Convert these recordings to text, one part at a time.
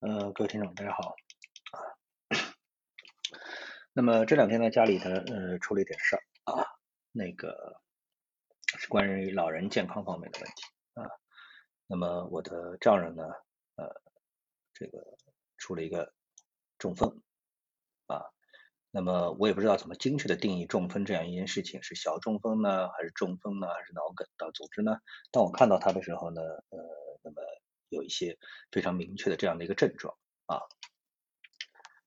呃，各位听众，大家好。那么这两天呢，家里呢，呃，出了一点事儿啊，那个是关于老人健康方面的问题啊。那么我的丈人呢，呃，这个出了一个中风啊。那么我也不知道怎么精确的定义中风这样一件事情，是小中风呢，还是中风呢，还是脑梗？到总之呢，当我看到他的时候呢，呃，那么。有一些非常明确的这样的一个症状啊，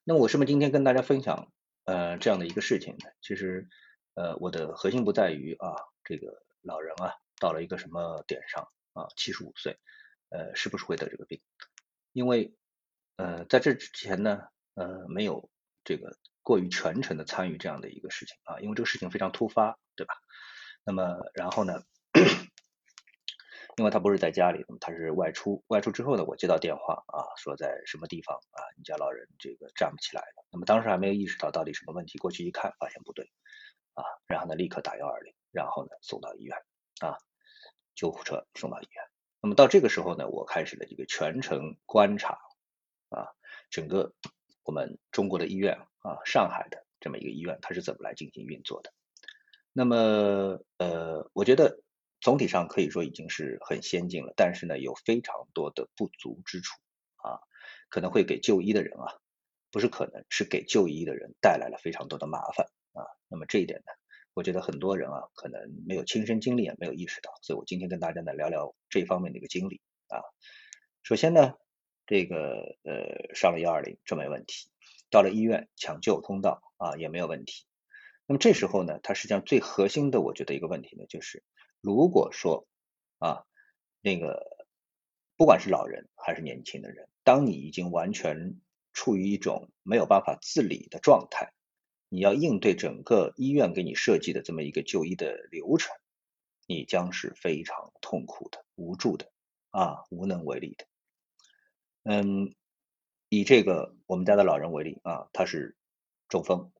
那我是不是今天跟大家分享呃这样的一个事情呢？其实呃我的核心不在于啊这个老人啊到了一个什么点上啊七十五岁呃是不是会得这个病？因为呃在这之前呢呃没有这个过于全程的参与这样的一个事情啊，因为这个事情非常突发，对吧？那么然后呢？因为他不是在家里，他是外出。外出之后呢，我接到电话啊，说在什么地方啊，你家老人这个站不起来了。那么当时还没有意识到到底什么问题，过去一看发现不对啊，然后呢立刻打幺二零，然后呢送到医院啊，救护车送到医院。那么到这个时候呢，我开始了这个全程观察啊，整个我们中国的医院啊，上海的这么一个医院，它是怎么来进行运作的。那么呃，我觉得。总体上可以说已经是很先进了，但是呢，有非常多的不足之处啊，可能会给就医的人啊，不是可能是给就医的人带来了非常多的麻烦啊。那么这一点呢，我觉得很多人啊，可能没有亲身经历，也没有意识到，所以我今天跟大家呢聊聊这方面的一个经历啊。首先呢，这个呃上了幺二零这没问题，到了医院抢救通道啊也没有问题。那么这时候呢，它实际上最核心的，我觉得一个问题呢，就是。如果说啊，那个不管是老人还是年轻的人，当你已经完全处于一种没有办法自理的状态，你要应对整个医院给你设计的这么一个就医的流程，你将是非常痛苦的、无助的啊，无能为力的。嗯，以这个我们家的老人为例啊，他是中风，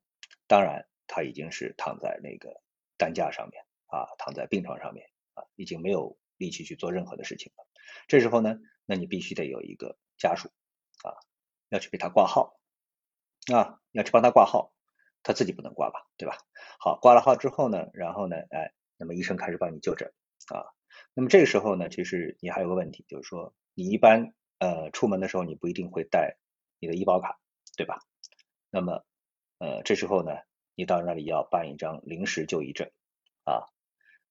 当然他已经是躺在那个担架上面。啊，躺在病床上面啊，已经没有力气去做任何的事情了。这时候呢，那你必须得有一个家属啊，要去给他挂号啊，要去帮他挂号，他自己不能挂吧，对吧？好，挂了号之后呢，然后呢，哎，那么医生开始帮你就诊啊。那么这个时候呢，其实你还有个问题，就是说你一般呃出门的时候，你不一定会带你的医保卡，对吧？那么呃这时候呢，你到那里要办一张临时就医证啊。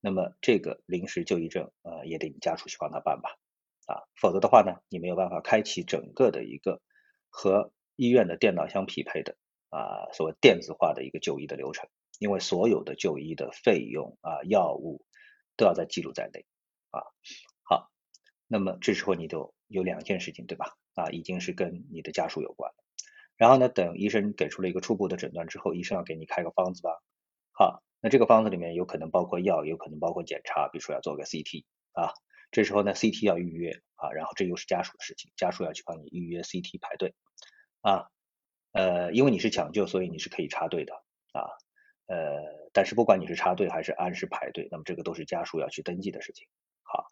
那么这个临时就医证，呃，也得你家属去帮他办吧，啊，否则的话呢，你没有办法开启整个的一个和医院的电脑相匹配的啊，所谓电子化的一个就医的流程，因为所有的就医的费用啊、药物都要在记录在内啊。好，那么这时候你就有两件事情，对吧？啊，已经是跟你的家属有关了。然后呢，等医生给出了一个初步的诊断之后，医生要给你开个方子吧。好。那这个方子里面有可能包括药，有可能包括检查，比如说要做个 CT 啊，这时候呢 CT 要预约啊，然后这又是家属的事情，家属要去帮你预约 CT 排队啊，呃，因为你是抢救，所以你是可以插队的啊，呃，但是不管你是插队还是按时排队，那么这个都是家属要去登记的事情。好，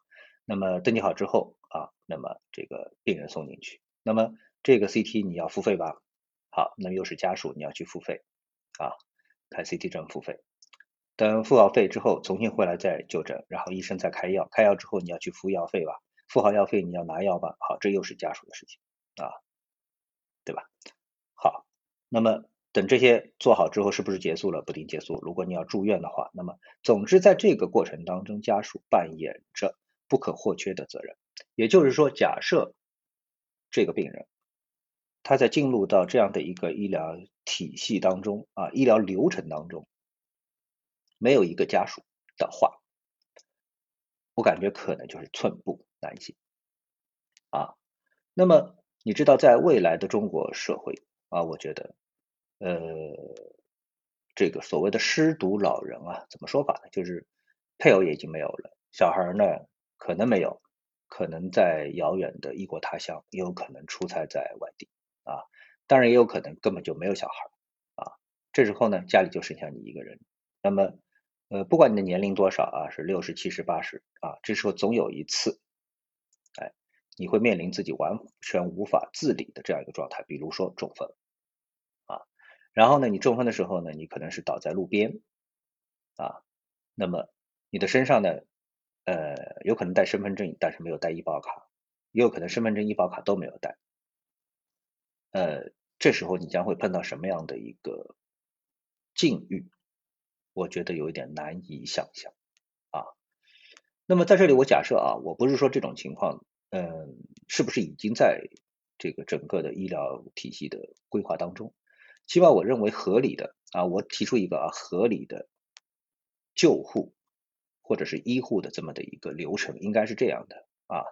那么登记好之后啊，那么这个病人送进去，那么这个 CT 你要付费吧？好，那么又是家属你要去付费啊，开 CT 证付费。等付好费之后，重新回来再就诊，然后医生再开药，开药之后你要去付药费吧，付好药费你要拿药吧，好，这又是家属的事情啊，对吧？好，那么等这些做好之后，是不是结束了？不定结束。如果你要住院的话，那么总之在这个过程当中，家属扮演着不可或缺的责任。也就是说，假设这个病人他在进入到这样的一个医疗体系当中啊，医疗流程当中。没有一个家属的话，我感觉可能就是寸步难行啊。那么你知道，在未来的中国社会啊，我觉得，呃，这个所谓的失独老人啊，怎么说法呢？就是配偶也已经没有了，小孩呢可能没有，可能在遥远的异国他乡，也有可能出差在外地啊。当然也有可能根本就没有小孩啊。这时候呢，家里就剩下你一个人，那么。呃，不管你的年龄多少啊，是六十、七十、八十啊，这时候总有一次，哎，你会面临自己完全无法自理的这样一个状态，比如说中风啊，然后呢，你中风的时候呢，你可能是倒在路边啊，那么你的身上呢，呃，有可能带身份证，但是没有带医保卡，也有可能身份证、医保卡都没有带，呃，这时候你将会碰到什么样的一个境遇？我觉得有一点难以想象啊。那么在这里，我假设啊，我不是说这种情况，嗯，是不是已经在这个整个的医疗体系的规划当中？起码我认为合理的啊，我提出一个啊合理的救护或者是医护的这么的一个流程，应该是这样的啊。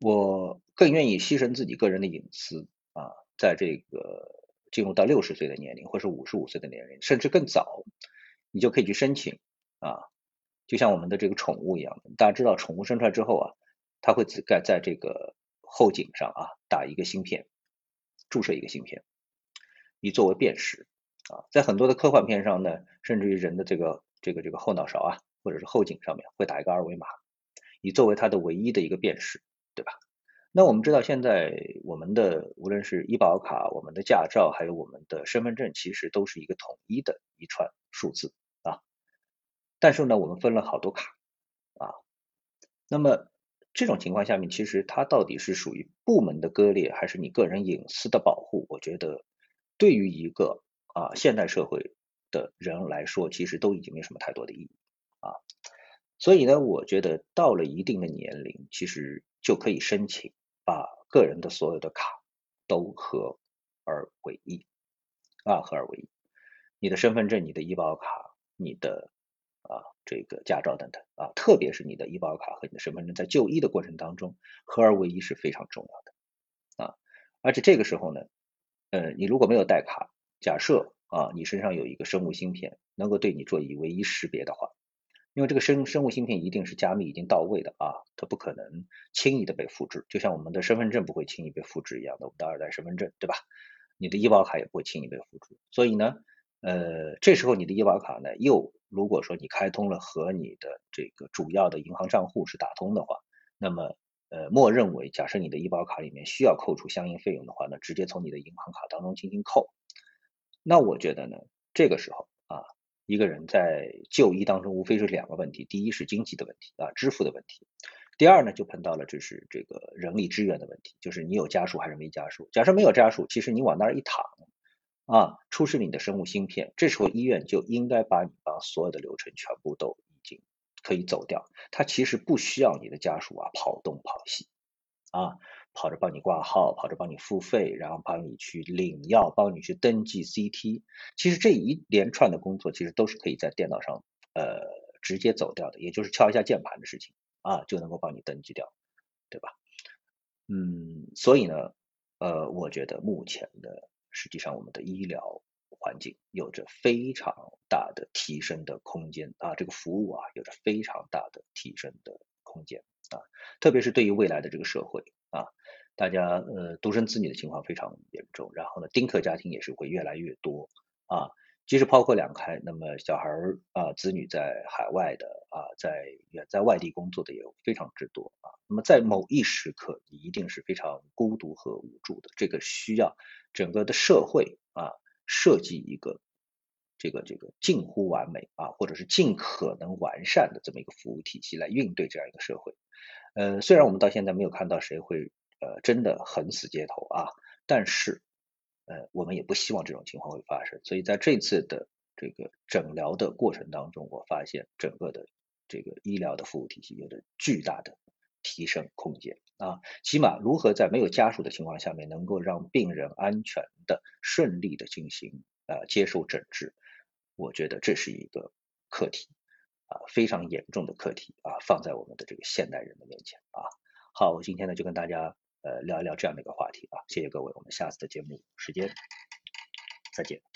我更愿意牺牲自己个人的隐私啊，在这个进入到六十岁的年龄，或是五十五岁的年龄，甚至更早。你就可以去申请啊，就像我们的这个宠物一样，大家知道宠物生出来之后啊，它会盖在这个后颈上啊，打一个芯片，注射一个芯片，以作为辨识啊，在很多的科幻片上呢，甚至于人的这个这个这个后脑勺啊，或者是后颈上面会打一个二维码，以作为它的唯一的一个辨识，对吧？那我们知道现在我们的无论是医保卡、我们的驾照，还有我们的身份证，其实都是一个统一的一串数字。但是呢，我们分了好多卡啊，那么这种情况下面，其实它到底是属于部门的割裂，还是你个人隐私的保护？我觉得对于一个啊现代社会的人来说，其实都已经没什么太多的意义啊。所以呢，我觉得到了一定的年龄，其实就可以申请把个人的所有的卡都合而为一啊，合而为一，你的身份证、你的医保卡、你的。这个驾照等等啊，特别是你的医保卡和你的身份证，在就医的过程当中，合二为一是非常重要的啊。而且这个时候呢，呃，你如果没有带卡，假设啊，你身上有一个生物芯片，能够对你做以唯一识别的话，因为这个生生物芯片一定是加密已经到位的啊，它不可能轻易的被复制，就像我们的身份证不会轻易被复制一样的，我们的二代身份证对吧？你的医保卡也不会轻易被复制，所以呢。呃，这时候你的医保卡呢，又如果说你开通了和你的这个主要的银行账户是打通的话，那么呃，默认为假设你的医保卡里面需要扣除相应费用的话呢，直接从你的银行卡当中进行扣。那我觉得呢，这个时候啊，一个人在就医当中无非是两个问题，第一是经济的问题啊，支付的问题；第二呢，就碰到了就是这个人力资源的问题，就是你有家属还是没家属。假设没有家属，其实你往那儿一躺。啊，出示你的生物芯片，这时候医院就应该把你把所有的流程全部都已经可以走掉，他其实不需要你的家属啊跑东跑西啊，跑着帮你挂号，跑着帮你付费，然后帮你去领药，帮你去登记 CT，其实这一连串的工作其实都是可以在电脑上呃直接走掉的，也就是敲一下键盘的事情啊就能够帮你登记掉，对吧？嗯，所以呢，呃，我觉得目前的。实际上，我们的医疗环境有着非常大的提升的空间啊，这个服务啊有着非常大的提升的空间啊，特别是对于未来的这个社会啊，大家呃独生子女的情况非常严重，然后呢丁克家庭也是会越来越多啊。即使抛开两开，那么小孩儿啊，子女在海外的啊，在远在外地工作的也非常之多啊。那么在某一时刻，你一定是非常孤独和无助的。这个需要整个的社会啊，设计一个这个这个近乎完美啊，或者是尽可能完善的这么一个服务体系来应对这样一个社会。呃，虽然我们到现在没有看到谁会呃真的横死街头啊，但是。呃，我们也不希望这种情况会发生，所以在这次的这个诊疗的过程当中，我发现整个的这个医疗的服务体系有着巨大的提升空间啊。起码如何在没有家属的情况下面，能够让病人安全的、顺利的进行呃接受诊治，我觉得这是一个课题啊，非常严重的课题啊，放在我们的这个现代人的面前啊。好，我今天呢就跟大家。呃，聊一聊这样的一个话题啊，谢谢各位，我们下次的节目时间再见。